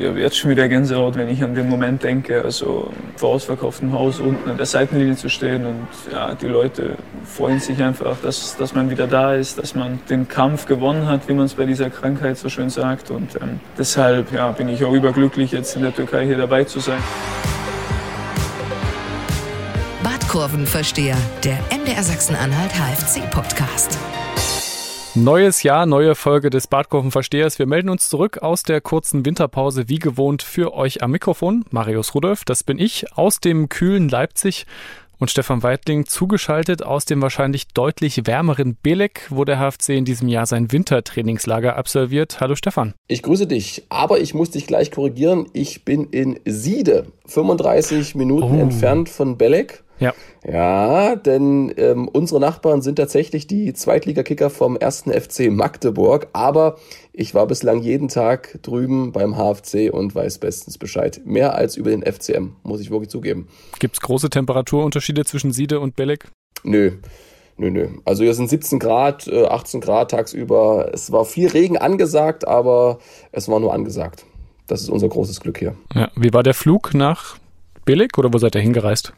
Ich habe jetzt schon wieder Gänsehaut, wenn ich an den Moment denke, also vor ausverkauftem Haus unten an der Seitenlinie zu stehen und ja, die Leute freuen sich einfach, dass, dass man wieder da ist, dass man den Kampf gewonnen hat, wie man es bei dieser Krankheit so schön sagt und ähm, deshalb ja, bin ich auch überglücklich, jetzt in der Türkei hier dabei zu sein. Badkurvenversteher, der MDR Sachsen-Anhalt HFC-Podcast. Neues Jahr, neue Folge des Badkurvenverstehers. Wir melden uns zurück aus der kurzen Winterpause, wie gewohnt, für euch am Mikrofon. Marius Rudolph, das bin ich, aus dem kühlen Leipzig und Stefan Weidling zugeschaltet aus dem wahrscheinlich deutlich wärmeren Belek, wo der HFC in diesem Jahr sein Wintertrainingslager absolviert. Hallo Stefan. Ich grüße dich, aber ich muss dich gleich korrigieren. Ich bin in Siede, 35 Minuten oh. entfernt von Belek. Ja. Ja, denn ähm, unsere Nachbarn sind tatsächlich die Zweitligakicker vom ersten FC Magdeburg, aber ich war bislang jeden Tag drüben beim HFC und weiß bestens Bescheid. Mehr als über den FCM, muss ich wirklich zugeben. Gibt es große Temperaturunterschiede zwischen Siede und Belek? Nö. Nö, nö. Also hier sind 17 Grad, 18 äh, Grad tagsüber. Es war viel Regen angesagt, aber es war nur angesagt. Das ist unser großes Glück hier. Ja, wie war der Flug nach Belek oder wo seid ihr hingereist?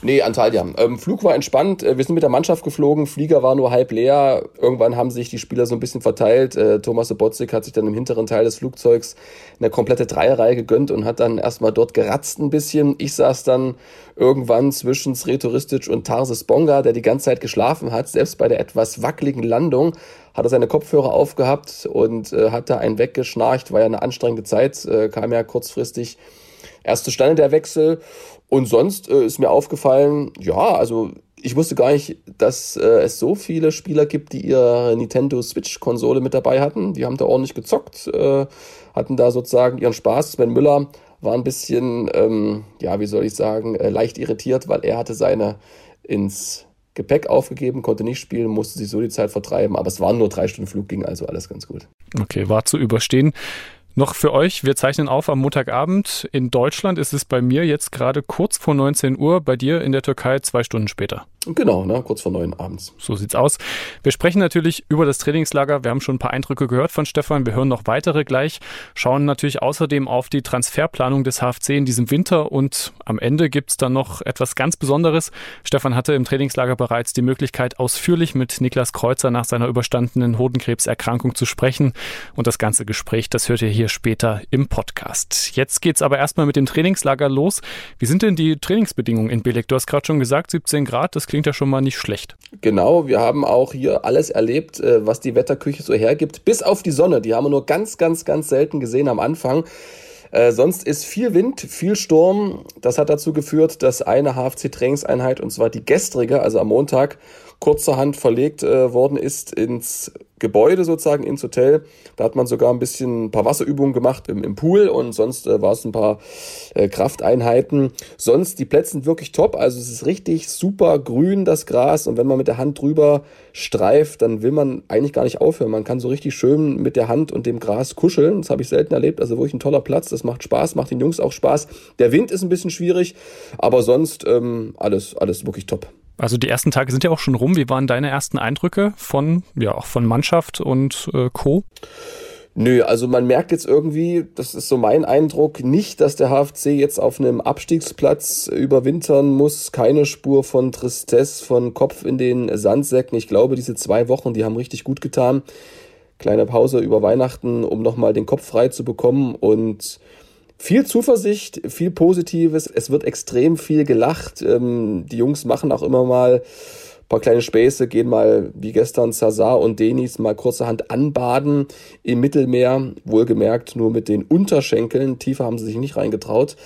Nee, Antalya. Ähm, Flug war entspannt. Äh, wir sind mit der Mannschaft geflogen. Flieger war nur halb leer. Irgendwann haben sich die Spieler so ein bisschen verteilt. Äh, Thomas Sobotzik hat sich dann im hinteren Teil des Flugzeugs eine komplette Dreierreihe gegönnt und hat dann erstmal dort geratzt ein bisschen. Ich saß dann irgendwann zwischen Sretoristic und Tarsis Bonga, der die ganze Zeit geschlafen hat. Selbst bei der etwas wackeligen Landung hat er seine Kopfhörer aufgehabt und äh, hat da einen weggeschnarcht. War ja eine anstrengende Zeit, äh, kam ja kurzfristig erst zustande der Wechsel. Und sonst äh, ist mir aufgefallen, ja, also ich wusste gar nicht, dass äh, es so viele Spieler gibt, die ihre Nintendo Switch-Konsole mit dabei hatten. Die haben da ordentlich gezockt, äh, hatten da sozusagen ihren Spaß. Sven Müller war ein bisschen, ähm, ja, wie soll ich sagen, äh, leicht irritiert, weil er hatte seine ins Gepäck aufgegeben, konnte nicht spielen, musste sich so die Zeit vertreiben. Aber es waren nur drei Stunden Flug, ging also alles ganz gut. Okay, war zu überstehen. Noch für euch, wir zeichnen auf am Montagabend. In Deutschland ist es bei mir jetzt gerade kurz vor 19 Uhr, bei dir in der Türkei zwei Stunden später. Genau, ne, kurz vor neun abends. So sieht's aus. Wir sprechen natürlich über das Trainingslager. Wir haben schon ein paar Eindrücke gehört von Stefan. Wir hören noch weitere gleich. Schauen natürlich außerdem auf die Transferplanung des HFC in diesem Winter und am Ende gibt's dann noch etwas ganz Besonderes. Stefan hatte im Trainingslager bereits die Möglichkeit, ausführlich mit Niklas Kreuzer nach seiner überstandenen Hodenkrebserkrankung zu sprechen. Und das ganze Gespräch, das hört ihr hier später im Podcast. Jetzt geht's aber erstmal mit dem Trainingslager los. Wie sind denn die Trainingsbedingungen in Belek? Du hast gerade schon gesagt, 17 Grad. Das klingt ja schon mal nicht schlecht. Genau, wir haben auch hier alles erlebt, äh, was die Wetterküche so hergibt, bis auf die Sonne. Die haben wir nur ganz, ganz, ganz selten gesehen am Anfang. Äh, sonst ist viel Wind, viel Sturm. Das hat dazu geführt, dass eine HFC-Trainingseinheit, und zwar die gestrige, also am Montag, kurzerhand verlegt äh, worden ist ins Gebäude sozusagen, ins Hotel. Da hat man sogar ein bisschen ein paar Wasserübungen gemacht im, im Pool und sonst äh, war es ein paar äh, Krafteinheiten. Sonst die Plätze sind wirklich top. Also es ist richtig super grün, das Gras. Und wenn man mit der Hand drüber streift, dann will man eigentlich gar nicht aufhören. Man kann so richtig schön mit der Hand und dem Gras kuscheln. Das habe ich selten erlebt. Also wirklich ein toller Platz. Das macht Spaß, macht den Jungs auch Spaß. Der Wind ist ein bisschen schwierig, aber sonst ähm, alles, alles wirklich top. Also die ersten Tage sind ja auch schon rum. Wie waren deine ersten Eindrücke von, ja, auch von Mannschaft und äh, Co.? Nö, also man merkt jetzt irgendwie, das ist so mein Eindruck, nicht, dass der HFC jetzt auf einem Abstiegsplatz überwintern muss. Keine Spur von Tristesse, von Kopf in den Sandsäcken. Ich glaube, diese zwei Wochen, die haben richtig gut getan. Kleine Pause über Weihnachten, um nochmal den Kopf frei zu bekommen und viel Zuversicht, viel Positives. Es wird extrem viel gelacht. Ähm, die Jungs machen auch immer mal paar kleine Späße, gehen mal wie gestern Sazar und Denis mal kurzerhand anbaden im Mittelmeer. Wohlgemerkt nur mit den Unterschenkeln. Tiefer haben sie sich nicht reingetraut.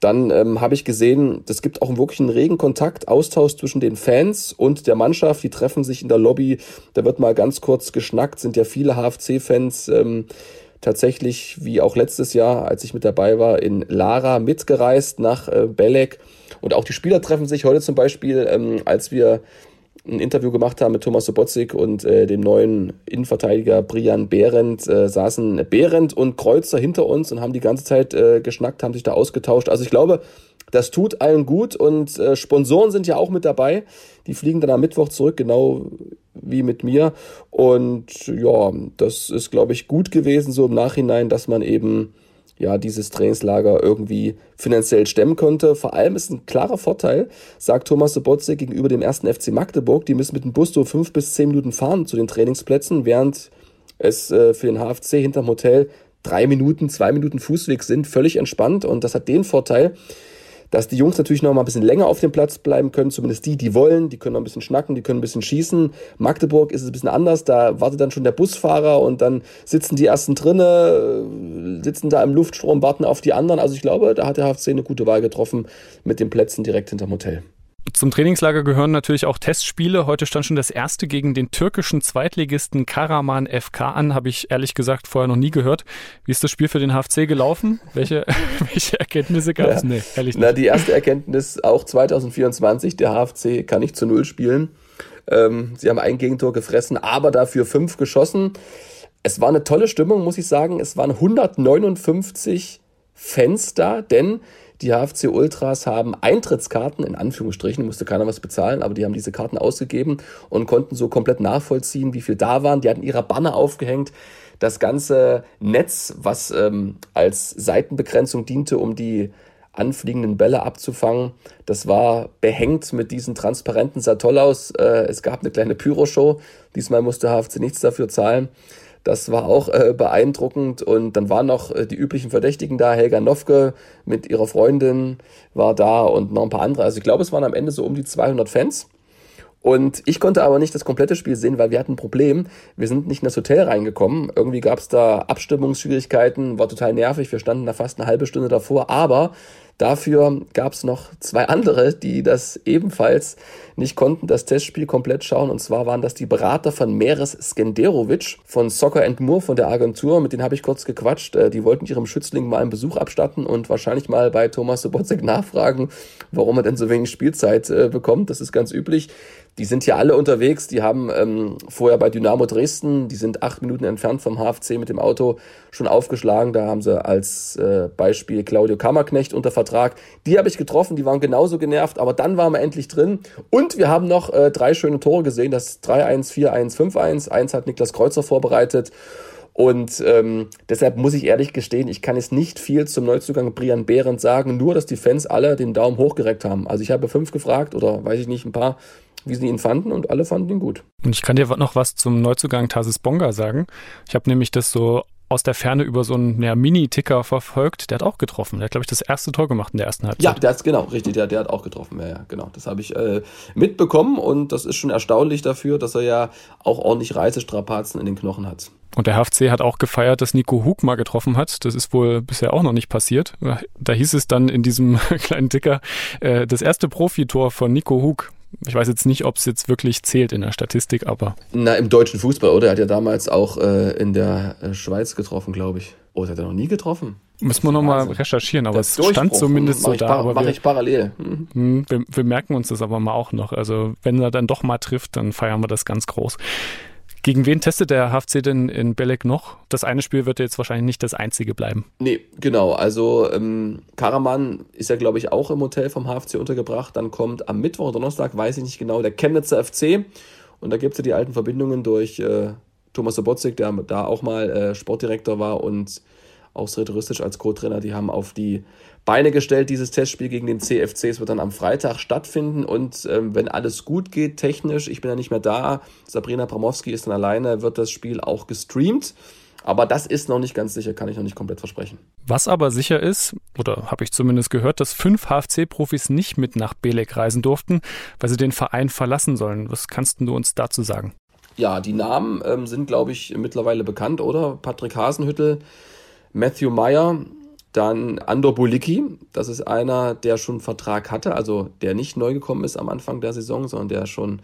Dann ähm, habe ich gesehen, es gibt auch wirklich einen regen Kontakt, Austausch zwischen den Fans und der Mannschaft. Die treffen sich in der Lobby. Da wird mal ganz kurz geschnackt. Sind ja viele HFC-Fans. Ähm, tatsächlich, wie auch letztes Jahr, als ich mit dabei war, in Lara mitgereist nach äh, Belek. Und auch die Spieler treffen sich heute zum Beispiel, ähm, als wir ein Interview gemacht haben mit Thomas Sobotzik und äh, dem neuen Innenverteidiger Brian Behrendt, äh, saßen Behrendt und Kreuzer hinter uns und haben die ganze Zeit äh, geschnackt, haben sich da ausgetauscht. Also ich glaube, das tut allen gut und äh, Sponsoren sind ja auch mit dabei. Die fliegen dann am Mittwoch zurück, genau wie mit mir. Und ja, das ist, glaube ich, gut gewesen, so im Nachhinein, dass man eben ja, dieses Trainingslager irgendwie finanziell stemmen konnte. Vor allem ist ein klarer Vorteil, sagt Thomas Sobotze gegenüber dem ersten FC Magdeburg. Die müssen mit dem Bus so fünf bis zehn Minuten fahren zu den Trainingsplätzen, während es äh, für den HFC hinterm Hotel drei Minuten, zwei Minuten Fußweg sind. Völlig entspannt und das hat den Vorteil, dass die Jungs natürlich noch mal ein bisschen länger auf dem Platz bleiben können, zumindest die, die wollen, die können noch ein bisschen schnacken, die können ein bisschen schießen. Magdeburg ist es ein bisschen anders, da wartet dann schon der Busfahrer und dann sitzen die ersten drinne, sitzen da im Luftstrom, warten auf die anderen. Also ich glaube, da hat der HFC eine gute Wahl getroffen mit den Plätzen direkt hinterm Hotel. Zum Trainingslager gehören natürlich auch Testspiele. Heute stand schon das erste gegen den türkischen Zweitligisten Karaman FK an. Habe ich ehrlich gesagt vorher noch nie gehört. Wie ist das Spiel für den HFC gelaufen? Welche, welche Erkenntnisse gab es? Ja. Nee, ehrlich nicht. Na, die erste Erkenntnis, auch 2024, der HFC kann nicht zu Null spielen. Ähm, sie haben ein Gegentor gefressen, aber dafür fünf geschossen. Es war eine tolle Stimmung, muss ich sagen. Es waren 159 Fans da, denn die HFC Ultras haben Eintrittskarten, in Anführungsstrichen, musste keiner was bezahlen, aber die haben diese Karten ausgegeben und konnten so komplett nachvollziehen, wie viel da waren. Die hatten ihre Banner aufgehängt. Das ganze Netz, was ähm, als Seitenbegrenzung diente, um die anfliegenden Bälle abzufangen. Das war behängt mit diesen Transparenten, sah toll aus. Äh, es gab eine kleine Pyroshow. Diesmal musste HFC nichts dafür zahlen. Das war auch äh, beeindruckend. Und dann waren noch äh, die üblichen Verdächtigen da. Helga Nofke mit ihrer Freundin war da und noch ein paar andere. Also ich glaube, es waren am Ende so um die 200 Fans. Und ich konnte aber nicht das komplette Spiel sehen, weil wir hatten ein Problem. Wir sind nicht in das Hotel reingekommen. Irgendwie gab es da Abstimmungsschwierigkeiten, war total nervig. Wir standen da fast eine halbe Stunde davor. Aber Dafür gab es noch zwei andere, die das ebenfalls nicht konnten, das Testspiel komplett schauen. Und zwar waren das die Berater von Meres Skenderovic von Soccer and Moore von der Agentur. Mit denen habe ich kurz gequatscht. Äh, die wollten ihrem Schützling mal einen Besuch abstatten und wahrscheinlich mal bei Thomas Sobotzek nachfragen, warum er denn so wenig Spielzeit äh, bekommt. Das ist ganz üblich. Die sind hier alle unterwegs. Die haben ähm, vorher bei Dynamo Dresden, die sind acht Minuten entfernt vom HFC mit dem Auto schon aufgeschlagen. Da haben sie als äh, Beispiel Claudio Kammerknecht unter Vertrag. Die habe ich getroffen, die waren genauso genervt, aber dann waren wir endlich drin. Und wir haben noch äh, drei schöne Tore gesehen. Das 3-1, 4-1, 5-1. Eins hat Niklas Kreuzer vorbereitet. Und ähm, deshalb muss ich ehrlich gestehen, ich kann jetzt nicht viel zum Neuzugang Brian Behrendt sagen, nur dass die Fans alle den Daumen hochgereckt haben. Also ich habe fünf gefragt oder weiß ich nicht, ein paar wie sie ihn fanden und alle fanden ihn gut. Und ich kann dir noch was zum Neuzugang Tarsis Bonga sagen. Ich habe nämlich das so aus der Ferne über so einen ja, Mini-Ticker verfolgt. Der hat auch getroffen. Der hat, glaube ich, das erste Tor gemacht in der ersten Halbzeit. Ja, der hat genau, richtig, der, der hat auch getroffen. Ja, ja, genau. Das habe ich äh, mitbekommen und das ist schon erstaunlich dafür, dass er ja auch ordentlich Reisestrapazen in den Knochen hat. Und der HFC hat auch gefeiert, dass Nico Hug mal getroffen hat. Das ist wohl bisher auch noch nicht passiert. Da hieß es dann in diesem kleinen Ticker, äh, das erste Profitor von Nico Hug. Ich weiß jetzt nicht, ob es jetzt wirklich zählt in der Statistik, aber. Na, im deutschen Fußball, oder? Er hat ja damals auch äh, in der äh, Schweiz getroffen, glaube ich. Oder hat er noch nie getroffen? Müssen wir nochmal recherchieren, aber es stand zumindest so da. Mache ich parallel. Mhm. Wir, wir merken uns das aber mal auch noch. Also, wenn er dann doch mal trifft, dann feiern wir das ganz groß. Gegen wen testet der HFC denn in Belek noch? Das eine Spiel wird jetzt wahrscheinlich nicht das einzige bleiben. Nee, genau. Also ähm, Karaman ist ja, glaube ich, auch im Hotel vom HFC untergebracht. Dann kommt am Mittwoch, Donnerstag, weiß ich nicht genau, der Chemnitzer FC. Und da gibt es ja die alten Verbindungen durch äh, Thomas Sobotzik, der da auch mal äh, Sportdirektor war und auch Sreturistisch als Co-Trainer. Die haben auf die Beine gestellt. Dieses Testspiel gegen den CFC. Es wird dann am Freitag stattfinden und ähm, wenn alles gut geht, technisch, ich bin ja nicht mehr da, Sabrina Bramowski ist dann alleine, wird das Spiel auch gestreamt. Aber das ist noch nicht ganz sicher, kann ich noch nicht komplett versprechen. Was aber sicher ist, oder habe ich zumindest gehört, dass fünf HFC-Profis nicht mit nach Belek reisen durften, weil sie den Verein verlassen sollen. Was kannst du uns dazu sagen? Ja, die Namen ähm, sind, glaube ich, mittlerweile bekannt, oder? Patrick Hasenhüttel, Matthew Meyer, dann Andor Bulicki, das ist einer, der schon einen Vertrag hatte, also der nicht neu gekommen ist am Anfang der Saison, sondern der schon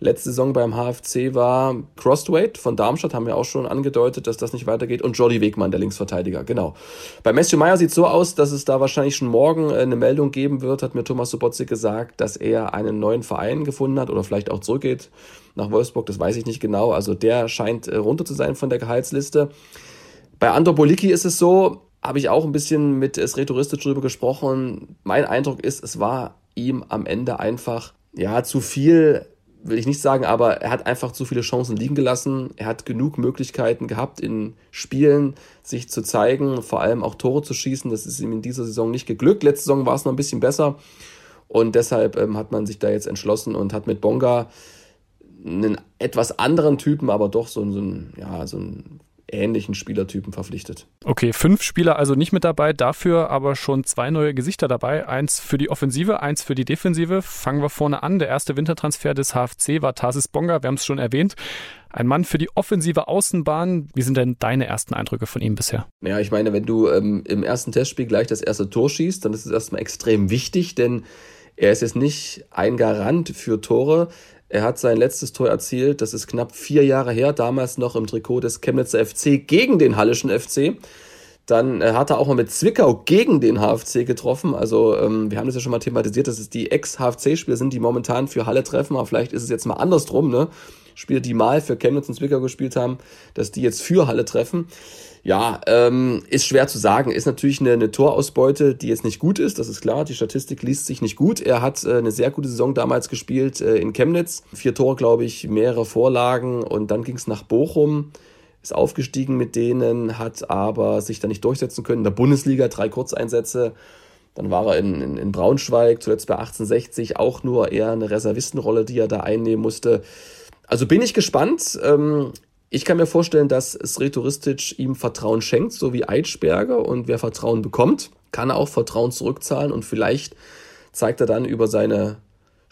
letzte Saison beim HFC war. Crossweight von Darmstadt haben wir auch schon angedeutet, dass das nicht weitergeht. Und Jordi Wegmann, der Linksverteidiger, genau. Bei Matthew Meyer sieht es so aus, dass es da wahrscheinlich schon morgen äh, eine Meldung geben wird, hat mir Thomas Sobotzik gesagt, dass er einen neuen Verein gefunden hat oder vielleicht auch zurückgeht nach Wolfsburg, das weiß ich nicht genau. Also der scheint äh, runter zu sein von der Gehaltsliste. Bei Andor Bolicki ist es so, habe ich auch ein bisschen mit Sretoristisch drüber gesprochen. Mein Eindruck ist, es war ihm am Ende einfach ja zu viel will ich nicht sagen, aber er hat einfach zu viele Chancen liegen gelassen. Er hat genug Möglichkeiten gehabt, in Spielen sich zu zeigen, vor allem auch Tore zu schießen. Das ist ihm in dieser Saison nicht geglückt. Letzte Saison war es noch ein bisschen besser. Und deshalb ähm, hat man sich da jetzt entschlossen und hat mit Bonga einen etwas anderen Typen, aber doch so, so, ein, ja, so einen ähnlichen Spielertypen verpflichtet. Okay, fünf Spieler also nicht mit dabei, dafür aber schon zwei neue Gesichter dabei. Eins für die Offensive, eins für die Defensive. Fangen wir vorne an. Der erste Wintertransfer des HFC war Tarsis Bonga, wir haben es schon erwähnt. Ein Mann für die offensive Außenbahn. Wie sind denn deine ersten Eindrücke von ihm bisher? Ja, ich meine, wenn du ähm, im ersten Testspiel gleich das erste Tor schießt, dann ist es erstmal extrem wichtig, denn er ist jetzt nicht ein Garant für Tore. Er hat sein letztes Tor erzielt, das ist knapp vier Jahre her, damals noch im Trikot des Chemnitzer FC gegen den Hallischen FC. Dann äh, hat er auch mal mit Zwickau gegen den HFC getroffen. Also ähm, wir haben das ja schon mal thematisiert, dass es die Ex-HFC-Spieler sind, die momentan für Halle treffen. Aber vielleicht ist es jetzt mal andersrum, ne? Spieler, die mal für Chemnitz und Zwickau gespielt haben, dass die jetzt für Halle treffen. Ja, ähm, ist schwer zu sagen. Ist natürlich eine, eine Torausbeute, die jetzt nicht gut ist, das ist klar. Die Statistik liest sich nicht gut. Er hat äh, eine sehr gute Saison damals gespielt äh, in Chemnitz. Vier Tore, glaube ich, mehrere Vorlagen und dann ging es nach Bochum. Ist aufgestiegen mit denen, hat aber sich da nicht durchsetzen können. In der Bundesliga drei Kurzeinsätze. Dann war er in, in, in Braunschweig, zuletzt bei 1860, auch nur eher eine Reservistenrolle, die er da einnehmen musste. Also bin ich gespannt. Ähm, ich kann mir vorstellen, dass Sretoristic ihm Vertrauen schenkt, so wie Eitschberger. Und wer Vertrauen bekommt, kann auch Vertrauen zurückzahlen. Und vielleicht zeigt er dann über seine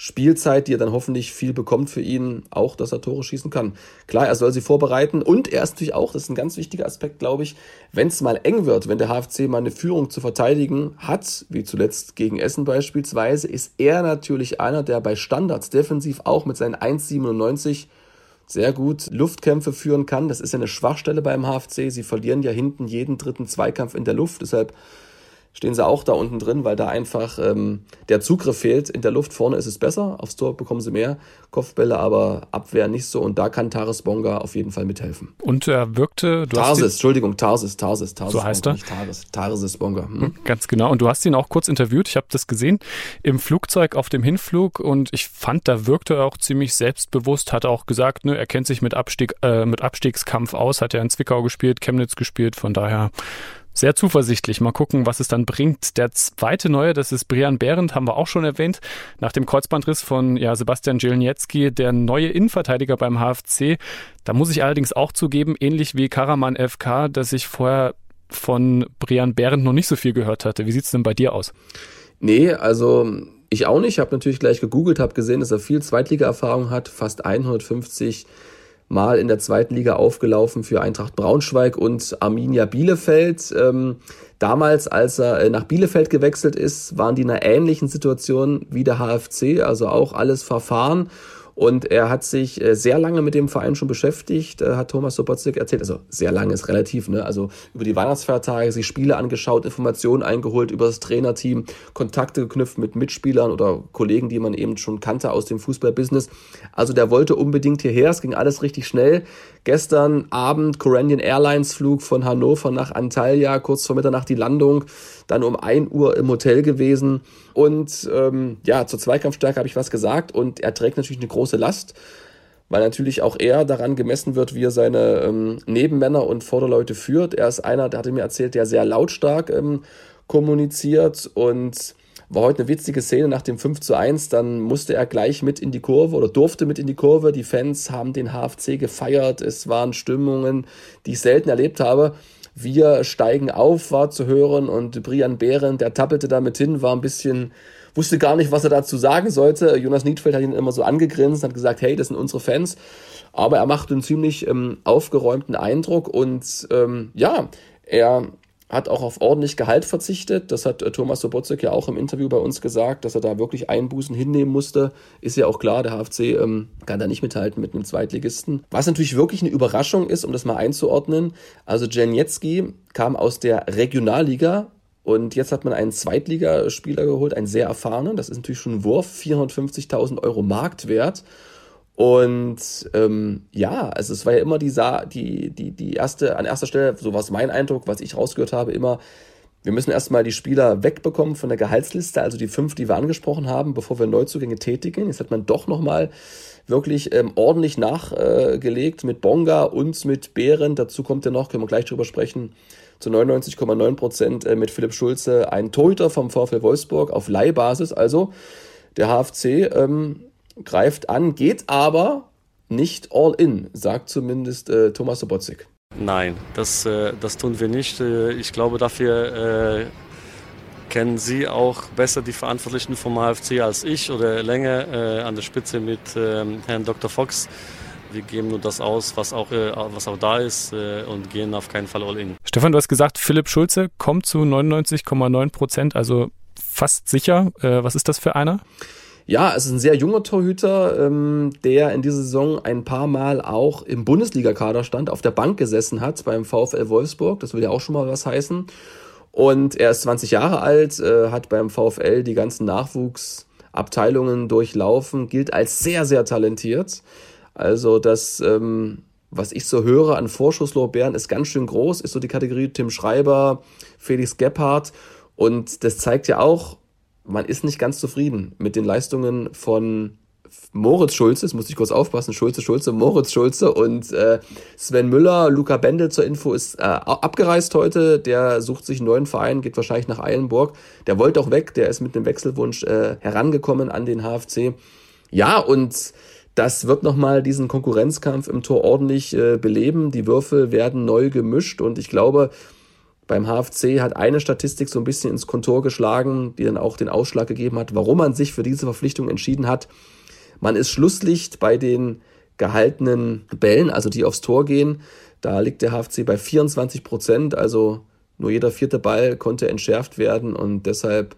Spielzeit, die er dann hoffentlich viel bekommt für ihn, auch, dass er Tore schießen kann. Klar, er soll sie vorbereiten und er ist natürlich auch, das ist ein ganz wichtiger Aspekt, glaube ich, wenn es mal eng wird, wenn der HFC mal eine Führung zu verteidigen hat, wie zuletzt gegen Essen beispielsweise, ist er natürlich einer, der bei Standards defensiv auch mit seinen 1,97 sehr gut Luftkämpfe führen kann. Das ist ja eine Schwachstelle beim HFC. Sie verlieren ja hinten jeden dritten Zweikampf in der Luft. Deshalb stehen sie auch da unten drin, weil da einfach ähm, der Zugriff fehlt. In der Luft vorne ist es besser, aufs Tor bekommen sie mehr Kopfbälle, aber Abwehr nicht so. Und da kann Taris Bonga auf jeden Fall mithelfen. Und er wirkte. Du Tarsis, Entschuldigung, Tarsis, Tarsis, Tarsis. So heißt Bonga, er. Nicht Taris, Tarsis Bonga. Hm? Ganz genau. Und du hast ihn auch kurz interviewt. Ich habe das gesehen im Flugzeug auf dem Hinflug und ich fand, da wirkte er auch ziemlich selbstbewusst. Hat auch gesagt, ne, er kennt sich mit Abstieg, äh, mit Abstiegskampf aus. Hat er in Zwickau gespielt, Chemnitz gespielt. Von daher sehr zuversichtlich. Mal gucken, was es dann bringt. Der zweite Neue, das ist Brian Behrendt, haben wir auch schon erwähnt. Nach dem Kreuzbandriss von ja, Sebastian Zielniecki, der neue Innenverteidiger beim HFC. Da muss ich allerdings auch zugeben, ähnlich wie Karaman FK, dass ich vorher von Brian Behrendt noch nicht so viel gehört hatte. Wie sieht's denn bei dir aus? Nee, also ich auch nicht. Ich habe natürlich gleich gegoogelt, habe gesehen, dass er viel Zweitliga-Erfahrung hat, fast 150 Mal in der zweiten Liga aufgelaufen für Eintracht Braunschweig und Arminia Bielefeld. Ähm, damals, als er äh, nach Bielefeld gewechselt ist, waren die in einer ähnlichen Situation wie der HFC, also auch alles Verfahren. Und er hat sich äh, sehr lange mit dem Verein schon beschäftigt, äh, hat Thomas Sobotzig erzählt. Also sehr lange ist relativ, ne? Also über die Weihnachtsfeiertage sich Spiele angeschaut, Informationen eingeholt über das Trainerteam, Kontakte geknüpft mit Mitspielern oder Kollegen, die man eben schon kannte aus dem Fußballbusiness. Also der wollte unbedingt hierher. Es ging alles richtig schnell. Gestern Abend Corendon Airlines Flug von Hannover nach Antalya, kurz vor Mitternacht die Landung, dann um 1 Uhr im Hotel gewesen. Und ähm, ja, zur Zweikampfstärke habe ich was gesagt und er trägt natürlich eine große Last, weil natürlich auch er daran gemessen wird, wie er seine ähm, Nebenmänner und Vorderleute führt. Er ist einer, der hatte mir erzählt, der sehr lautstark ähm, kommuniziert und war heute eine witzige Szene nach dem 5 zu 1. Dann musste er gleich mit in die Kurve oder durfte mit in die Kurve. Die Fans haben den HFC gefeiert. Es waren Stimmungen, die ich selten erlebt habe. Wir steigen auf, war zu hören und Brian Behren, der tappelte damit hin, war ein bisschen, wusste gar nicht, was er dazu sagen sollte. Jonas Niedfeld hat ihn immer so angegrinst, hat gesagt, hey, das sind unsere Fans. Aber er machte einen ziemlich ähm, aufgeräumten Eindruck und ähm, ja, er hat auch auf ordentlich Gehalt verzichtet. Das hat äh, Thomas Sobotzek ja auch im Interview bei uns gesagt, dass er da wirklich Einbußen hinnehmen musste. Ist ja auch klar, der HFC ähm, kann da nicht mithalten mit einem Zweitligisten. Was natürlich wirklich eine Überraschung ist, um das mal einzuordnen. Also Janietzki kam aus der Regionalliga und jetzt hat man einen Zweitligaspieler geholt, einen sehr erfahrenen. Das ist natürlich schon ein Wurf, 450.000 Euro Marktwert. Und ähm, ja, also es war ja immer die, Sa die, die, die erste, an erster Stelle, so war es mein Eindruck, was ich rausgehört habe, immer Wir müssen erstmal die Spieler wegbekommen von der Gehaltsliste, also die fünf, die wir angesprochen haben, bevor wir Neuzugänge tätigen. Jetzt hat man doch nochmal wirklich ähm, ordentlich nachgelegt äh, mit Bonga und mit Behren. Dazu kommt ja noch, können wir gleich drüber sprechen, zu 99,9 Prozent äh, mit Philipp Schulze ein Torhüter vom VfL Wolfsburg auf Leihbasis. Also der HFC ähm, greift an, geht aber nicht all in, sagt zumindest äh, Thomas Sobotzig. Nein, das, äh, das tun wir nicht. Äh, ich glaube, dafür äh, kennen Sie auch besser die Verantwortlichen vom HFC als ich oder länger äh, an der Spitze mit ähm, Herrn Dr. Fox. Wir geben nur das aus, was auch, äh, was auch da ist äh, und gehen auf keinen Fall all in. Stefan, du hast gesagt, Philipp Schulze kommt zu 99,9 Prozent, also fast sicher. was ist das für einer? Ja, es ist ein sehr junger Torhüter, ähm, der in dieser Saison ein paar Mal auch im Bundesligakader stand, auf der Bank gesessen hat beim VfL Wolfsburg. Das will ja auch schon mal was heißen. Und er ist 20 Jahre alt, äh, hat beim VfL die ganzen Nachwuchsabteilungen durchlaufen, gilt als sehr, sehr talentiert. Also das, ähm, was ich so höre an Vorschusslorbeeren, ist ganz schön groß, ist so die Kategorie Tim Schreiber, Felix Gebhardt. Und das zeigt ja auch, man ist nicht ganz zufrieden mit den Leistungen von Moritz Schulze, das muss ich kurz aufpassen, Schulze, Schulze, Moritz Schulze und äh, Sven Müller, Luca Bendel zur Info ist äh, abgereist heute, der sucht sich einen neuen Verein, geht wahrscheinlich nach Eilenburg, der wollte auch weg, der ist mit einem Wechselwunsch äh, herangekommen an den HFC. Ja, und das wird nochmal diesen Konkurrenzkampf im Tor ordentlich äh, beleben, die Würfel werden neu gemischt und ich glaube, beim HFC hat eine Statistik so ein bisschen ins Kontor geschlagen, die dann auch den Ausschlag gegeben hat, warum man sich für diese Verpflichtung entschieden hat. Man ist Schlusslicht bei den gehaltenen Bällen, also die aufs Tor gehen. Da liegt der HFC bei 24 Prozent, also nur jeder vierte Ball konnte entschärft werden und deshalb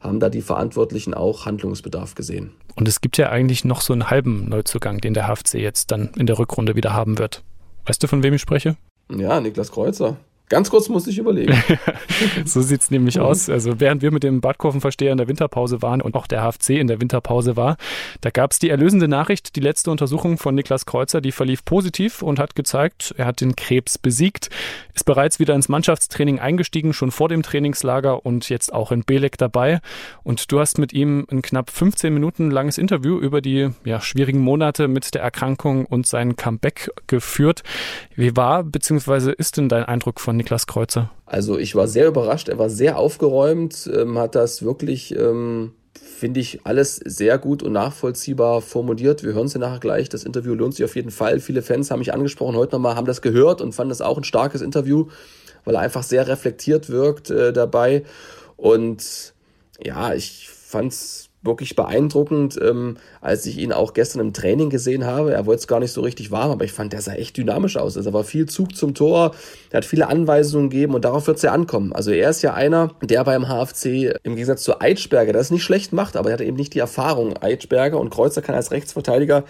haben da die Verantwortlichen auch Handlungsbedarf gesehen. Und es gibt ja eigentlich noch so einen halben Neuzugang, den der HFC jetzt dann in der Rückrunde wieder haben wird. Weißt du, von wem ich spreche? Ja, Niklas Kreuzer. Ganz kurz muss ich überlegen. so sieht es nämlich aus. Also während wir mit dem Badkurvenversteher in der Winterpause waren und auch der HFC in der Winterpause war, da gab es die erlösende Nachricht, die letzte Untersuchung von Niklas Kreuzer, die verlief positiv und hat gezeigt, er hat den Krebs besiegt, ist bereits wieder ins Mannschaftstraining eingestiegen, schon vor dem Trainingslager und jetzt auch in Belek dabei. Und du hast mit ihm ein knapp 15 Minuten langes Interview über die ja, schwierigen Monate mit der Erkrankung und sein Comeback geführt. Wie war bzw. ist denn dein Eindruck von Niklas Kreuzer? Also ich war sehr überrascht, er war sehr aufgeräumt, ähm, hat das wirklich, ähm, finde ich, alles sehr gut und nachvollziehbar formuliert. Wir hören es ja nachher gleich. Das Interview lohnt sich auf jeden Fall. Viele Fans haben mich angesprochen heute nochmal, haben das gehört und fanden das auch ein starkes Interview, weil er einfach sehr reflektiert wirkt äh, dabei. Und ja, ich fand es wirklich beeindruckend, ähm, als ich ihn auch gestern im Training gesehen habe. Er wollte es gar nicht so richtig warm, aber ich fand, der sah echt dynamisch aus. Also er war viel Zug zum Tor, er hat viele Anweisungen gegeben und darauf wird es ja ankommen. Also er ist ja einer, der beim HFC im Gegensatz zu Eitschberger das nicht schlecht macht, aber er hat eben nicht die Erfahrung. Eitschberger und Kreuzer kann als Rechtsverteidiger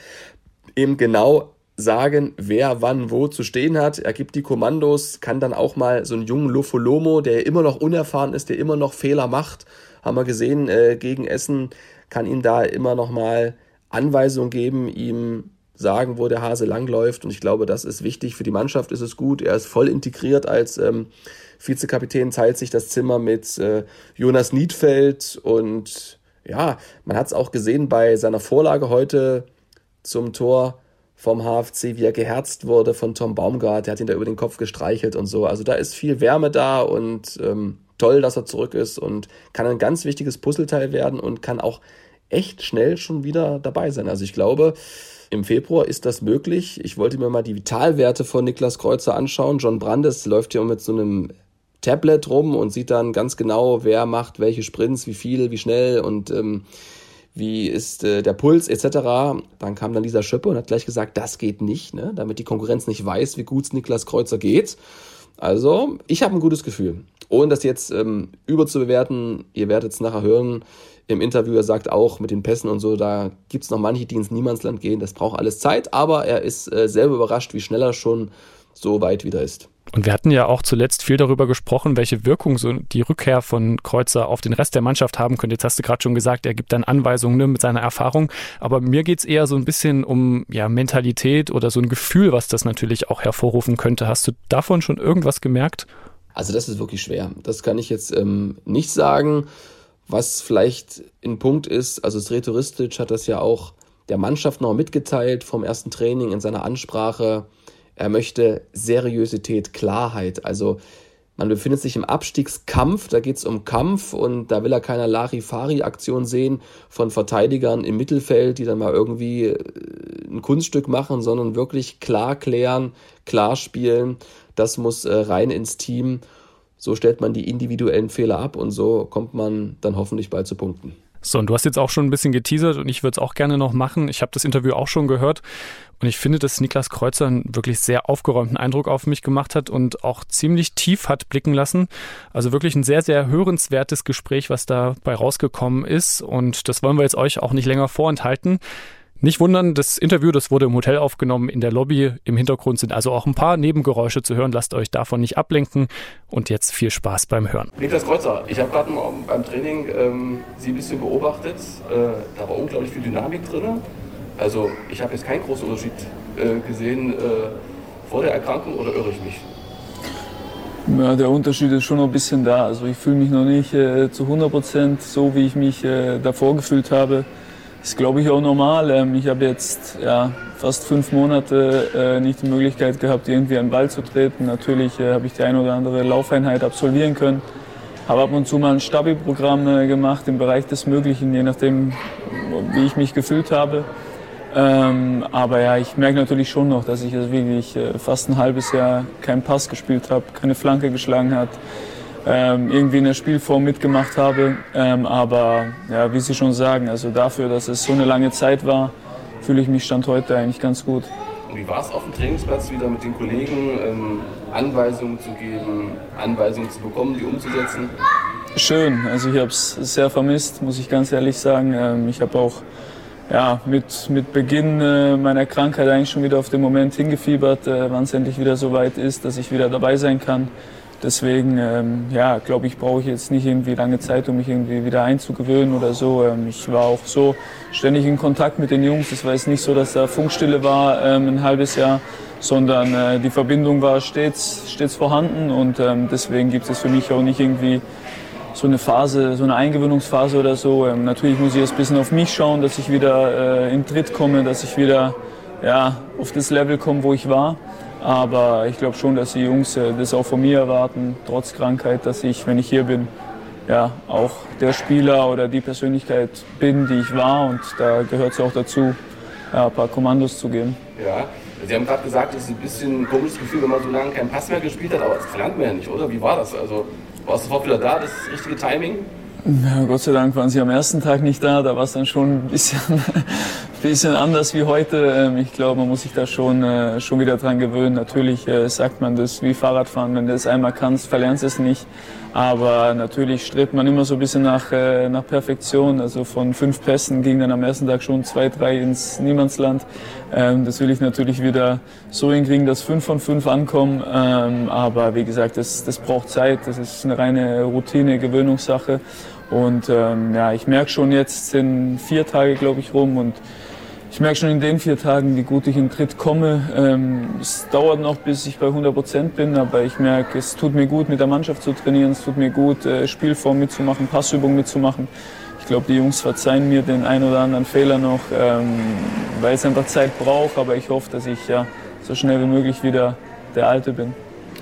eben genau sagen, wer wann wo zu stehen hat. Er gibt die Kommandos, kann dann auch mal so einen jungen Lofolomo, der immer noch unerfahren ist, der immer noch Fehler macht, haben wir gesehen, äh, gegen Essen kann ihm da immer noch mal Anweisungen geben, ihm sagen, wo der Hase langläuft. Und ich glaube, das ist wichtig. Für die Mannschaft ist es gut. Er ist voll integriert als ähm, Vizekapitän, teilt sich das Zimmer mit äh, Jonas Niedfeld. Und ja, man hat es auch gesehen bei seiner Vorlage heute zum Tor vom HFC, wie er geherzt wurde von Tom Baumgart. Der hat ihn da über den Kopf gestreichelt und so. Also da ist viel Wärme da und ähm, toll, dass er zurück ist und kann ein ganz wichtiges Puzzleteil werden und kann auch echt schnell schon wieder dabei sein. Also ich glaube, im Februar ist das möglich. Ich wollte mir mal die Vitalwerte von Niklas Kreuzer anschauen. John Brandes läuft hier mit so einem Tablet rum und sieht dann ganz genau, wer macht welche Sprints, wie viel, wie schnell und ähm, wie ist äh, der Puls etc. Dann kam dann dieser Schöppe und hat gleich gesagt, das geht nicht, ne? damit die Konkurrenz nicht weiß, wie gut es Niklas Kreuzer geht. Also, ich habe ein gutes Gefühl. Ohne das jetzt ähm, überzubewerten, ihr werdet es nachher hören im Interview, er sagt auch mit den Pässen und so, da gibt es noch manche, die ins Niemandsland gehen. Das braucht alles Zeit, aber er ist äh, selber überrascht, wie schnell er schon so weit wieder ist. Und wir hatten ja auch zuletzt viel darüber gesprochen, welche Wirkung so die Rückkehr von Kreuzer auf den Rest der Mannschaft haben könnte. Jetzt hast du gerade schon gesagt, er gibt dann Anweisungen ne, mit seiner Erfahrung. Aber mir geht es eher so ein bisschen um ja, Mentalität oder so ein Gefühl, was das natürlich auch hervorrufen könnte. Hast du davon schon irgendwas gemerkt? Also das ist wirklich schwer. Das kann ich jetzt ähm, nicht sagen. Was vielleicht ein Punkt ist, also Sretoristic hat das ja auch der Mannschaft noch mitgeteilt vom ersten Training in seiner Ansprache. Er möchte Seriosität, Klarheit. Also man befindet sich im Abstiegskampf, da geht es um Kampf und da will er keine Larifari-Aktion sehen von Verteidigern im Mittelfeld, die dann mal irgendwie äh, ein Kunststück machen, sondern wirklich klar klären, klar spielen. Das muss äh, rein ins Team. So stellt man die individuellen Fehler ab und so kommt man dann hoffentlich bald zu Punkten. So, und du hast jetzt auch schon ein bisschen geteasert und ich würde es auch gerne noch machen. Ich habe das Interview auch schon gehört und ich finde, dass Niklas Kreuzer einen wirklich sehr aufgeräumten Eindruck auf mich gemacht hat und auch ziemlich tief hat blicken lassen. Also wirklich ein sehr, sehr hörenswertes Gespräch, was dabei rausgekommen ist und das wollen wir jetzt euch auch nicht länger vorenthalten. Nicht wundern, das Interview, das wurde im Hotel aufgenommen, in der Lobby. Im Hintergrund sind also auch ein paar Nebengeräusche zu hören. Lasst euch davon nicht ablenken. Und jetzt viel Spaß beim Hören. Niklas Kreuzer, ich habe gerade beim Training ähm, Sie ein bisschen beobachtet. Äh, da war unglaublich viel Dynamik drin. Also ich habe jetzt keinen großen Unterschied äh, gesehen äh, vor der Erkrankung oder irre ich mich? Ja, der Unterschied ist schon noch ein bisschen da. Also ich fühle mich noch nicht äh, zu 100 Prozent so, wie ich mich äh, davor gefühlt habe ist, glaube ich, auch normal. Ähm, ich habe jetzt ja, fast fünf Monate äh, nicht die Möglichkeit gehabt, irgendwie an den Ball zu treten. Natürlich äh, habe ich die eine oder andere Laufeinheit absolvieren können. Habe ab und zu mal ein Stabi-Programm äh, gemacht im Bereich des Möglichen, je nachdem, wie ich mich gefühlt habe. Ähm, aber ja, ich merke natürlich schon noch, dass ich jetzt wirklich äh, fast ein halbes Jahr keinen Pass gespielt habe, keine Flanke geschlagen hat ähm, irgendwie in der Spielform mitgemacht habe. Ähm, aber ja, wie Sie schon sagen, also dafür, dass es so eine lange Zeit war, fühle ich mich Stand heute eigentlich ganz gut. Wie war es auf dem Trainingsplatz wieder mit den Kollegen, ähm, Anweisungen zu geben, Anweisungen zu bekommen, die umzusetzen? Schön, also ich habe es sehr vermisst, muss ich ganz ehrlich sagen. Ähm, ich habe auch ja, mit, mit Beginn äh, meiner Krankheit eigentlich schon wieder auf den Moment hingefiebert, äh, wann es endlich wieder so weit ist, dass ich wieder dabei sein kann. Deswegen, ähm, ja, glaube ich, brauche ich jetzt nicht irgendwie lange Zeit, um mich irgendwie wieder einzugewöhnen oder so. Ähm, ich war auch so ständig in Kontakt mit den Jungs. Es war jetzt nicht so, dass da Funkstille war ähm, ein halbes Jahr, sondern äh, die Verbindung war stets, stets vorhanden und ähm, deswegen gibt es für mich auch nicht irgendwie so eine Phase, so eine Eingewöhnungsphase oder so. Ähm, natürlich muss ich jetzt ein bisschen auf mich schauen, dass ich wieder äh, in Tritt komme, dass ich wieder ja, auf das Level komme, wo ich war. Aber ich glaube schon, dass die Jungs äh, das auch von mir erwarten, trotz Krankheit, dass ich, wenn ich hier bin, ja, auch der Spieler oder die Persönlichkeit bin, die ich war. Und da gehört es auch dazu, ja, ein paar Kommandos zu geben. Ja, Sie haben gerade gesagt, es ist ein bisschen ein komisches Gefühl, wenn man so lange keinen Pass mehr gespielt hat, aber das verlangt man ja nicht, oder? Wie war das? Also, war es sofort wieder da, das richtige Timing? Ja, Gott sei Dank waren sie am ersten Tag nicht da. Da war es dann schon ein bisschen, bisschen anders wie heute. Ähm, ich glaube, man muss sich da schon, äh, schon wieder dran gewöhnen. Natürlich äh, sagt man das wie Fahrradfahren. Wenn du es einmal kannst, verlernst es nicht. Aber natürlich strebt man immer so ein bisschen nach, äh, nach Perfektion. Also von fünf Pässen ging dann am ersten Tag schon zwei, drei ins Niemandsland. Ähm, das will ich natürlich wieder so hinkriegen, dass fünf von fünf ankommen. Ähm, aber wie gesagt, das, das braucht Zeit. Das ist eine reine Routine, Gewöhnungssache. Und ähm, ja, ich merke schon jetzt sind vier Tage, glaube ich, rum und ich merke schon in den vier Tagen, wie gut ich in Tritt komme. Ähm, es dauert noch, bis ich bei 100 Prozent bin, aber ich merke, es tut mir gut, mit der Mannschaft zu trainieren, es tut mir gut, äh, Spielform mitzumachen, Passübungen mitzumachen. Ich glaube, die Jungs verzeihen mir den einen oder anderen Fehler noch, ähm, weil es einfach Zeit braucht, aber ich hoffe, dass ich ja so schnell wie möglich wieder der Alte bin.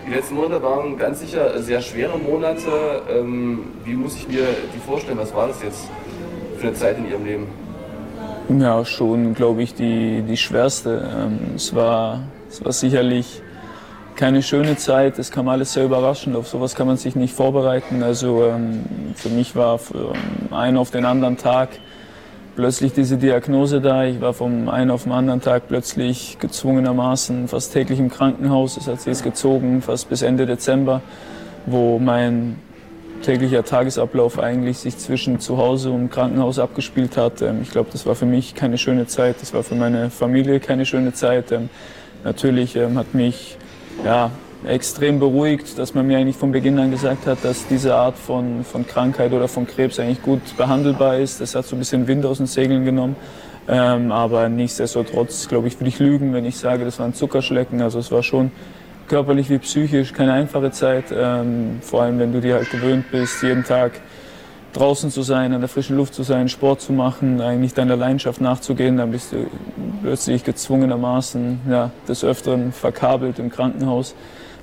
Die letzten Monate waren ganz sicher sehr schwere Monate. Ähm, wie muss ich mir die vorstellen? Was war das jetzt für eine Zeit in Ihrem Leben? Ja, schon, glaube ich, die, die schwerste. Ähm, es, war, es war sicherlich keine schöne Zeit. Es kam alles sehr überraschend. Auf sowas kann man sich nicht vorbereiten. Also ähm, für mich war von einen auf den anderen Tag plötzlich diese Diagnose da. Ich war vom einen auf den anderen Tag plötzlich gezwungenermaßen fast täglich im Krankenhaus. Es hat sich gezogen, fast bis Ende Dezember, wo mein täglicher Tagesablauf eigentlich sich zwischen zu Hause und Krankenhaus abgespielt hat. Ähm, ich glaube, das war für mich keine schöne Zeit. Das war für meine Familie keine schöne Zeit. Ähm, natürlich ähm, hat mich ja, extrem beruhigt, dass man mir eigentlich von Beginn an gesagt hat, dass diese Art von, von Krankheit oder von Krebs eigentlich gut behandelbar ist. Das hat so ein bisschen Wind aus den Segeln genommen. Ähm, aber nichtsdestotrotz, glaube ich, würde ich lügen, wenn ich sage, das war ein Zuckerschlecken. Also es war schon körperlich wie psychisch keine einfache Zeit. Ähm, vor allem, wenn du dir halt gewöhnt bist, jeden Tag draußen zu sein, an der frischen Luft zu sein, Sport zu machen, eigentlich deiner Leidenschaft nachzugehen, dann bist du plötzlich gezwungenermaßen ja, des Öfteren verkabelt im Krankenhaus.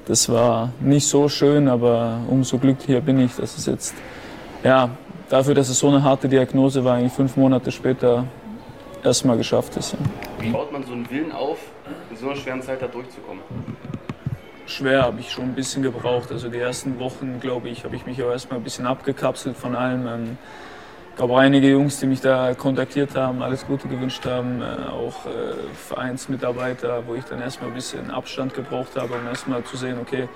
Das war nicht so schön, aber umso glücklicher bin ich, dass es jetzt, ja, dafür, dass es so eine harte Diagnose war, eigentlich fünf Monate später erstmal geschafft ist. Wie baut man so einen Willen auf, in so einer schweren Zeit da durchzukommen? Schwer, habe ich schon ein bisschen gebraucht. Also die ersten Wochen, glaube ich, habe ich mich auch erstmal ein bisschen abgekapselt von allem. Ähm, glaube, einige Jungs, die mich da kontaktiert haben, alles Gute gewünscht haben, äh, auch äh, Vereinsmitarbeiter, wo ich dann erstmal ein bisschen Abstand gebraucht habe, um erstmal zu sehen, okay,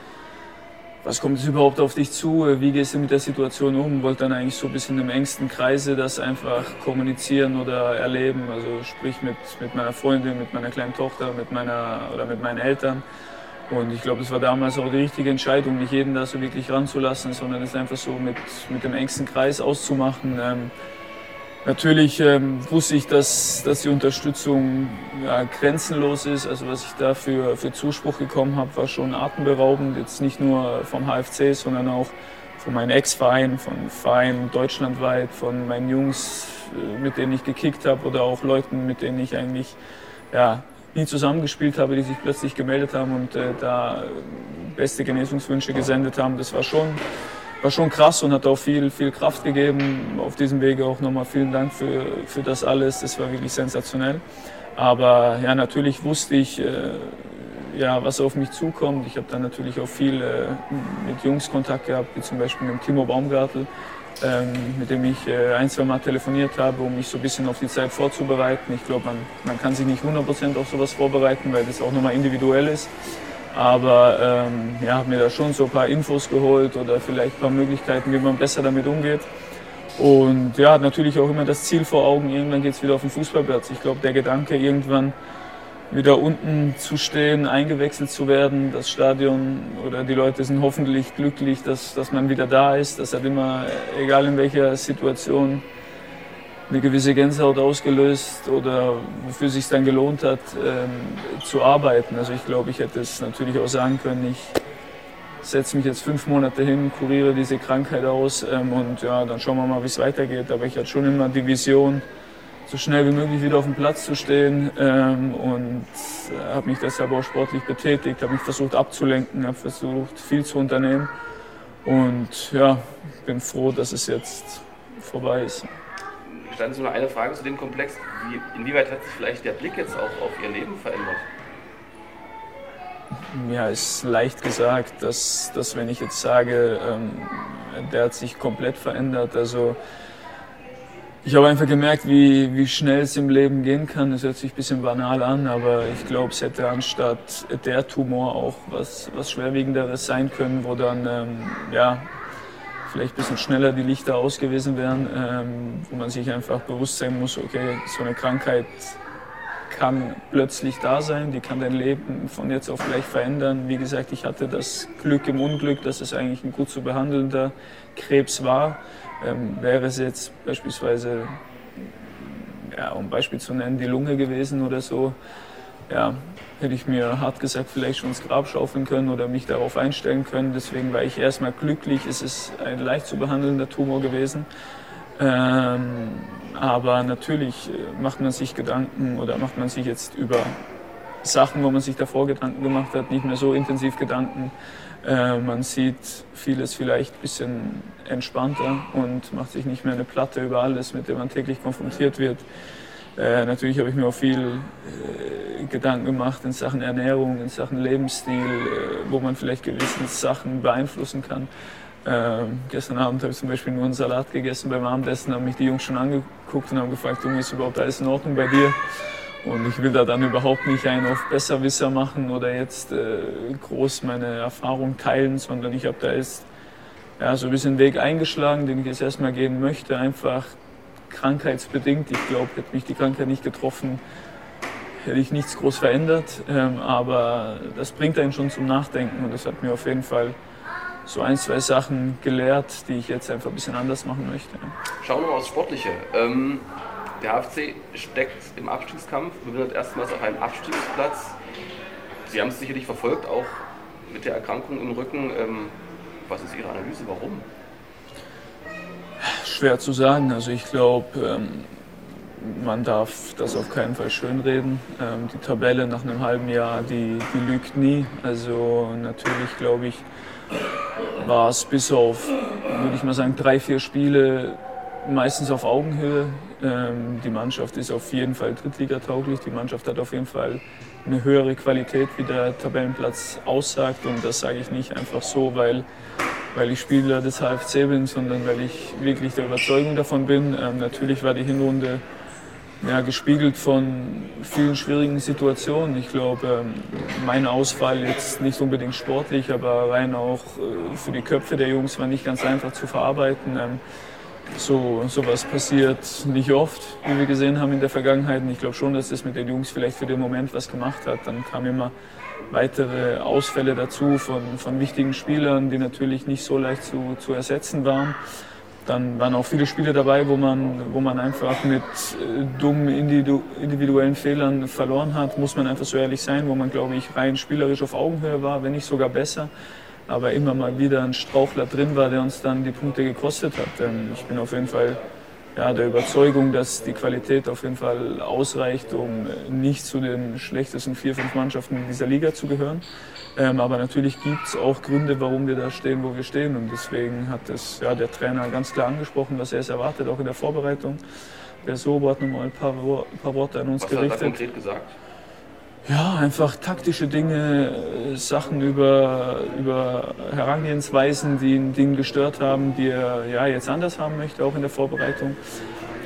was kommt jetzt überhaupt auf dich zu, wie gehst du mit der Situation um, wollte dann eigentlich so ein bisschen im engsten Kreise das einfach kommunizieren oder erleben, also sprich mit, mit meiner Freundin, mit meiner kleinen Tochter, mit meiner oder mit meinen Eltern. Und ich glaube, es war damals auch die richtige Entscheidung, nicht jeden da so wirklich ranzulassen, sondern es einfach so mit, mit dem engsten Kreis auszumachen. Ähm, natürlich ähm, wusste ich, dass, dass die Unterstützung ja, grenzenlos ist. Also was ich da für, für Zuspruch bekommen habe, war schon atemberaubend. Jetzt nicht nur vom HFC, sondern auch von meinen Ex-Vereinen, von Vereinen deutschlandweit, von meinen Jungs, äh, mit denen ich gekickt habe oder auch Leuten, mit denen ich eigentlich ja, nie zusammengespielt habe, die sich plötzlich gemeldet haben und äh, da beste Genesungswünsche gesendet haben. Das war schon, war schon krass und hat auch viel, viel Kraft gegeben. Auf diesem Wege auch nochmal vielen Dank für, für das alles. Das war wirklich sensationell. Aber ja, natürlich wusste ich, äh, ja, was auf mich zukommt. Ich habe dann natürlich auch viel äh, mit Jungs Kontakt gehabt, wie zum Beispiel mit Timo Baumgartel, ähm, mit dem ich äh, ein, zwei Mal telefoniert habe, um mich so ein bisschen auf die Zeit vorzubereiten. Ich glaube, man, man kann sich nicht 100% auf sowas vorbereiten, weil das auch nochmal individuell ist. Aber ähm, ja, habe mir da schon so ein paar Infos geholt oder vielleicht ein paar Möglichkeiten, wie man besser damit umgeht. Und ja, natürlich auch immer das Ziel vor Augen, irgendwann geht es wieder auf den Fußballplatz. Ich glaube, der Gedanke, irgendwann wieder unten zu stehen, eingewechselt zu werden. Das Stadion oder die Leute sind hoffentlich glücklich, dass, dass man wieder da ist. Das hat immer, egal in welcher Situation, eine gewisse Gänsehaut ausgelöst oder wofür es sich dann gelohnt hat, ähm, zu arbeiten. Also ich glaube, ich hätte es natürlich auch sagen können, ich setze mich jetzt fünf Monate hin, kuriere diese Krankheit aus ähm, und ja, dann schauen wir mal, wie es weitergeht. Aber ich hatte schon immer die Vision, so schnell wie möglich wieder auf dem Platz zu stehen ähm, und äh, habe mich deshalb auch sportlich betätigt, habe mich versucht abzulenken, habe versucht viel zu unternehmen und ja, bin froh, dass es jetzt vorbei ist. Stand so noch eine Frage zu dem Komplex. Wie, inwieweit hat sich vielleicht der Blick jetzt auch auf Ihr Leben verändert? Ja, ist leicht gesagt, dass, dass wenn ich jetzt sage, ähm, der hat sich komplett verändert. Also ich habe einfach gemerkt, wie, wie schnell es im Leben gehen kann. Das hört sich ein bisschen banal an, aber ich glaube, es hätte anstatt der Tumor auch was, was Schwerwiegenderes sein können, wo dann ähm, ja, vielleicht ein bisschen schneller die Lichter aus gewesen wären, ähm, wo man sich einfach bewusst sein muss, okay, so eine Krankheit kann plötzlich da sein, die kann dein Leben von jetzt auf gleich verändern. Wie gesagt, ich hatte das Glück im Unglück, dass es eigentlich ein gut zu behandelnder Krebs war. Ähm, wäre es jetzt beispielsweise, ja, um Beispiel zu nennen, die Lunge gewesen oder so, ja, hätte ich mir hart gesagt vielleicht schon ins Grab schaufeln können oder mich darauf einstellen können. Deswegen war ich erstmal glücklich. Es ist ein leicht zu behandelnder Tumor gewesen. Ähm, aber natürlich äh, macht man sich Gedanken oder macht man sich jetzt über Sachen, wo man sich davor Gedanken gemacht hat, nicht mehr so intensiv Gedanken. Äh, man sieht vieles vielleicht ein bisschen entspannter und macht sich nicht mehr eine Platte über alles, mit dem man täglich konfrontiert wird. Äh, natürlich habe ich mir auch viel äh, Gedanken gemacht in Sachen Ernährung, in Sachen Lebensstil, äh, wo man vielleicht gewisse Sachen beeinflussen kann. Ähm, gestern Abend habe ich zum Beispiel nur einen Salat gegessen beim Abendessen, haben mich die Jungs schon angeguckt und haben gefragt, Junge, ist überhaupt alles in Ordnung bei dir? Und ich will da dann überhaupt nicht einen auf Besserwisser machen oder jetzt äh, groß meine Erfahrung teilen, sondern ich habe da jetzt ja, so ein bisschen Weg eingeschlagen, den ich jetzt erstmal gehen möchte, einfach krankheitsbedingt. Ich glaube, hätte mich die Krankheit nicht getroffen, hätte ich nichts groß verändert. Ähm, aber das bringt einen schon zum Nachdenken und das hat mir auf jeden Fall so ein, zwei Sachen gelehrt, die ich jetzt einfach ein bisschen anders machen möchte. Schauen wir mal aufs Sportliche. Ähm, der HFC steckt im Abstiegskampf, bewirbt erstmals auf einen Abstiegsplatz. Sie haben es sicherlich verfolgt, auch mit der Erkrankung im Rücken. Ähm, was ist Ihre Analyse? Warum? Schwer zu sagen. Also ich glaube, ähm, man darf das auf keinen Fall schönreden. Ähm, die Tabelle nach einem halben Jahr, die, die lügt nie. Also natürlich glaube ich, war es bis auf, würde ich mal sagen, drei, vier Spiele meistens auf Augenhöhe. Ähm, die Mannschaft ist auf jeden Fall Drittligatauglich. Die Mannschaft hat auf jeden Fall eine höhere Qualität, wie der Tabellenplatz aussagt. Und das sage ich nicht einfach so, weil, weil ich Spieler des HFC bin, sondern weil ich wirklich der Überzeugung davon bin. Ähm, natürlich war die Hinrunde ja, gespiegelt von vielen schwierigen Situationen. Ich glaube, ähm, mein Ausfall jetzt nicht unbedingt sportlich, aber rein auch äh, für die Köpfe der Jungs war nicht ganz einfach zu verarbeiten. So sowas passiert nicht oft, wie wir gesehen haben in der Vergangenheit. Und ich glaube schon, dass es mit den Jungs vielleicht für den Moment was gemacht hat. Dann kamen immer weitere Ausfälle dazu von, von wichtigen Spielern, die natürlich nicht so leicht zu, zu ersetzen waren. Dann waren auch viele Spiele dabei, wo man, wo man einfach mit äh, dummen individuellen Fehlern verloren hat, muss man einfach so ehrlich sein, wo man, glaube ich, rein spielerisch auf Augenhöhe war, wenn nicht sogar besser aber immer mal wieder ein Strauchler drin war, der uns dann die Punkte gekostet hat. Ich bin auf jeden Fall ja, der Überzeugung, dass die Qualität auf jeden Fall ausreicht, um nicht zu den schlechtesten vier, fünf Mannschaften in dieser Liga zu gehören. Ähm, aber natürlich gibt es auch Gründe, warum wir da stehen, wo wir stehen. Und deswegen hat es ja, der Trainer ganz klar angesprochen, was er es erwartet, auch in der Vorbereitung. Der Sobo hat nochmal ein paar, paar Worte an uns was gerichtet. Was hat er konkret gesagt? Ja, einfach taktische Dinge, äh, Sachen über, über Herangehensweisen, die ihn, ihn gestört haben, die er ja, jetzt anders haben möchte, auch in der Vorbereitung.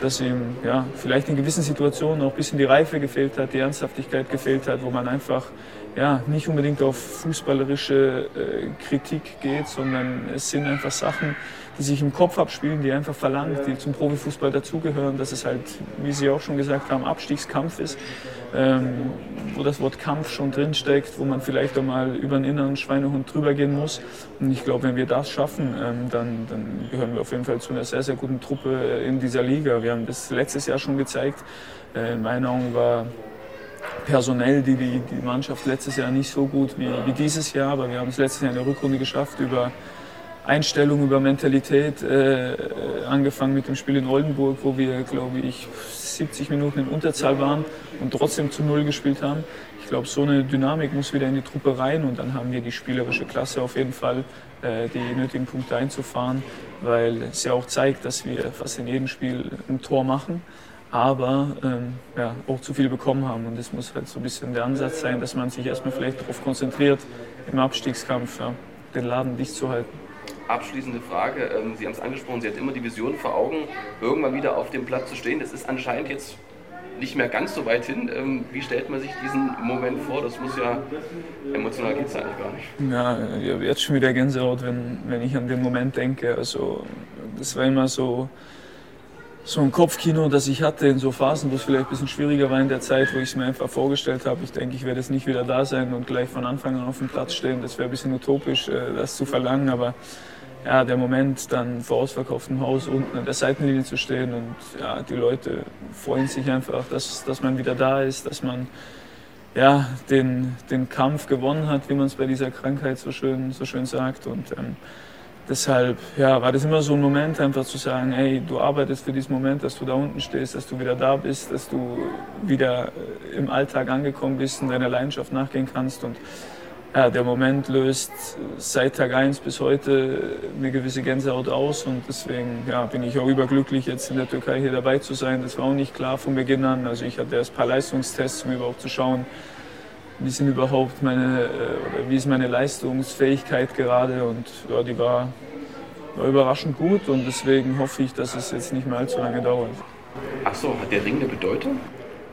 Dass ihm ja, vielleicht in gewissen Situationen auch ein bisschen die Reife gefehlt hat, die Ernsthaftigkeit gefehlt hat, wo man einfach ja, nicht unbedingt auf fußballerische äh, Kritik geht, sondern es sind einfach Sachen, die sich im Kopf abspielen, die einfach verlangt, die zum Profifußball dazugehören, dass es halt, wie Sie auch schon gesagt haben, Abstiegskampf ist, ähm, wo das Wort Kampf schon drinsteckt, wo man vielleicht auch mal über einen inneren Schweinehund drüber gehen muss. Und ich glaube, wenn wir das schaffen, ähm, dann, dann gehören wir auf jeden Fall zu einer sehr, sehr guten Truppe in dieser Liga. Wir haben das letztes Jahr schon gezeigt. Äh, in meinen Augen war personell die, die, die Mannschaft letztes Jahr nicht so gut wie, wie dieses Jahr, aber wir haben es letztes Jahr in der Rückrunde geschafft, über Einstellung, über Mentalität, äh, angefangen mit dem Spiel in Oldenburg, wo wir, glaube ich, 70 Minuten in Unterzahl waren und trotzdem zu Null gespielt haben. Ich glaube, so eine Dynamik muss wieder in die Truppe rein und dann haben wir die spielerische Klasse auf jeden Fall, äh, die nötigen Punkte einzufahren, weil es ja auch zeigt, dass wir fast in jedem Spiel ein Tor machen aber ähm, ja, auch zu viel bekommen haben. Und das muss halt so ein bisschen der Ansatz sein, dass man sich erstmal vielleicht darauf konzentriert, im Abstiegskampf ja, den Laden dicht zu halten. Abschließende Frage. Ähm, Sie haben es angesprochen, Sie hat immer die Vision vor Augen, irgendwann wieder auf dem Platz zu stehen. Das ist anscheinend jetzt nicht mehr ganz so weit hin. Ähm, wie stellt man sich diesen Moment vor? Das muss ja emotional geht es eigentlich gar nicht. Ja, ich habe jetzt schon wieder Gänsehaut, wenn, wenn ich an den Moment denke. Also das war immer so so ein Kopfkino, das ich hatte in so Phasen, wo es vielleicht ein bisschen schwieriger war in der Zeit, wo ich es mir einfach vorgestellt habe. Ich denke, ich werde jetzt nicht wieder da sein und gleich von Anfang an auf dem Platz stehen. Das wäre ein bisschen utopisch, äh, das zu verlangen, aber ja, der Moment, dann vor ausverkauftem Haus unten an der Seitenlinie zu stehen und ja, die Leute freuen sich einfach, dass, dass man wieder da ist, dass man ja, den, den Kampf gewonnen hat, wie man es bei dieser Krankheit so schön, so schön sagt. Und ähm, deshalb ja, war das immer so ein Moment, einfach zu sagen, hey, du arbeitest für diesen Moment, dass du da unten stehst, dass du wieder da bist, dass du wieder äh, im Alltag angekommen bist und deiner Leidenschaft nachgehen kannst. Und ja, der Moment löst seit Tag 1 bis heute eine gewisse Gänsehaut aus und deswegen ja, bin ich auch überglücklich, jetzt in der Türkei hier dabei zu sein. Das war auch nicht klar von Beginn an. Also ich hatte erst ein paar Leistungstests, um überhaupt zu schauen, wie sind überhaupt meine, äh, oder wie ist meine Leistungsfähigkeit gerade und ja, die war, war überraschend gut und deswegen hoffe ich, dass es jetzt nicht mehr allzu lange dauert. Ach so, hat der Ring eine Bedeutung?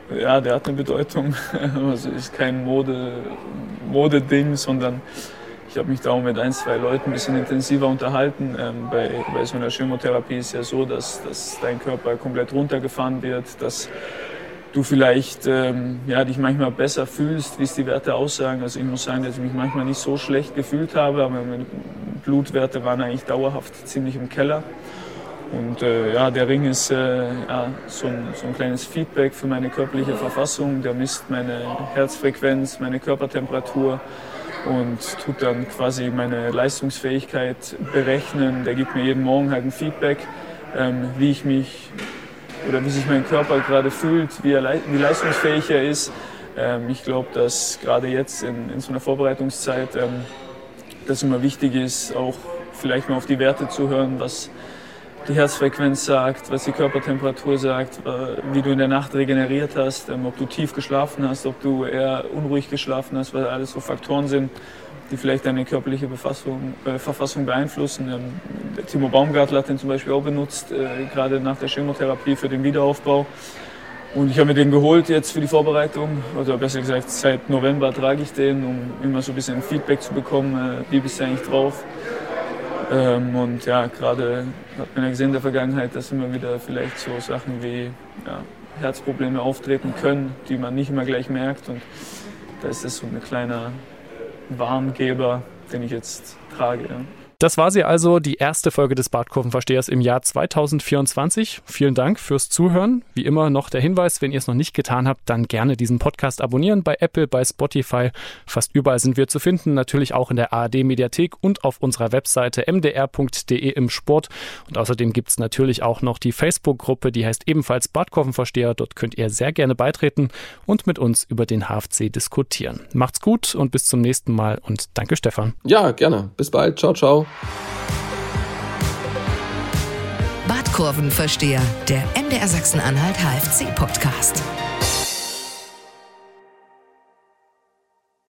Ja, der hat eine Bedeutung. Also ist kein Mode, Modeding, sondern ich habe mich da auch mit ein, zwei Leuten ein bisschen intensiver unterhalten. Ähm, bei, bei so einer Chemotherapie ist ja so, dass, dass dein Körper komplett runtergefahren wird, dass du vielleicht ähm, ja, dich manchmal besser fühlst, wie es die Werte aussagen. Also ich muss sagen, dass ich mich manchmal nicht so schlecht gefühlt habe, aber meine Blutwerte waren eigentlich dauerhaft ziemlich im Keller. Und äh, ja, der Ring ist äh, ja, so, ein, so ein kleines Feedback für meine körperliche Verfassung. Der misst meine Herzfrequenz, meine Körpertemperatur und tut dann quasi meine Leistungsfähigkeit berechnen. Der gibt mir jeden Morgen halt ein Feedback, ähm, wie ich mich oder wie sich mein Körper gerade fühlt, wie, er, wie leistungsfähig er ist. Ähm, ich glaube, dass gerade jetzt in, in, so einer Vorbereitungszeit ähm, das immer wichtig ist, auch vielleicht mal auf die Werte zu hören, was die Herzfrequenz sagt, was die Körpertemperatur sagt, äh, wie du in der Nacht regeneriert hast, ähm, ob du tief geschlafen hast, ob du eher unruhig geschlafen hast, weil alles so Faktoren sind, die vielleicht deine körperliche Befassung, äh, Verfassung beeinflussen. Ähm, Timo Baumgartler hat den zum Beispiel auch benutzt, äh, gerade nach der Chemotherapie für den Wiederaufbau. Und ich habe mir den geholt jetzt für die Vorbereitung, oder besser gesagt seit November trage ich den, um immer so ein bisschen Feedback zu bekommen, äh, wie bist du eigentlich drauf. Ähm, und ja, gerade hat man ja gesehen in der Vergangenheit, dass immer wieder vielleicht so Sachen wie ja, Herzprobleme auftreten können, die man nicht immer gleich merkt. Und da ist das so ein kleiner Warngeber, den ich jetzt trage. Ja. Das war sie also, die erste Folge des Badkurvenverstehers im Jahr 2024. Vielen Dank fürs Zuhören. Wie immer noch der Hinweis, wenn ihr es noch nicht getan habt, dann gerne diesen Podcast abonnieren bei Apple, bei Spotify. Fast überall sind wir zu finden, natürlich auch in der ARD Mediathek und auf unserer Webseite mdr.de im Sport. Und außerdem gibt es natürlich auch noch die Facebook-Gruppe, die heißt ebenfalls Badkurvenversteher. Dort könnt ihr sehr gerne beitreten und mit uns über den HFC diskutieren. Macht's gut und bis zum nächsten Mal und danke Stefan. Ja, gerne. Bis bald. Ciao, ciao. Badkurvenversteher, der MDR Sachsen-Anhalt HFC-Podcast.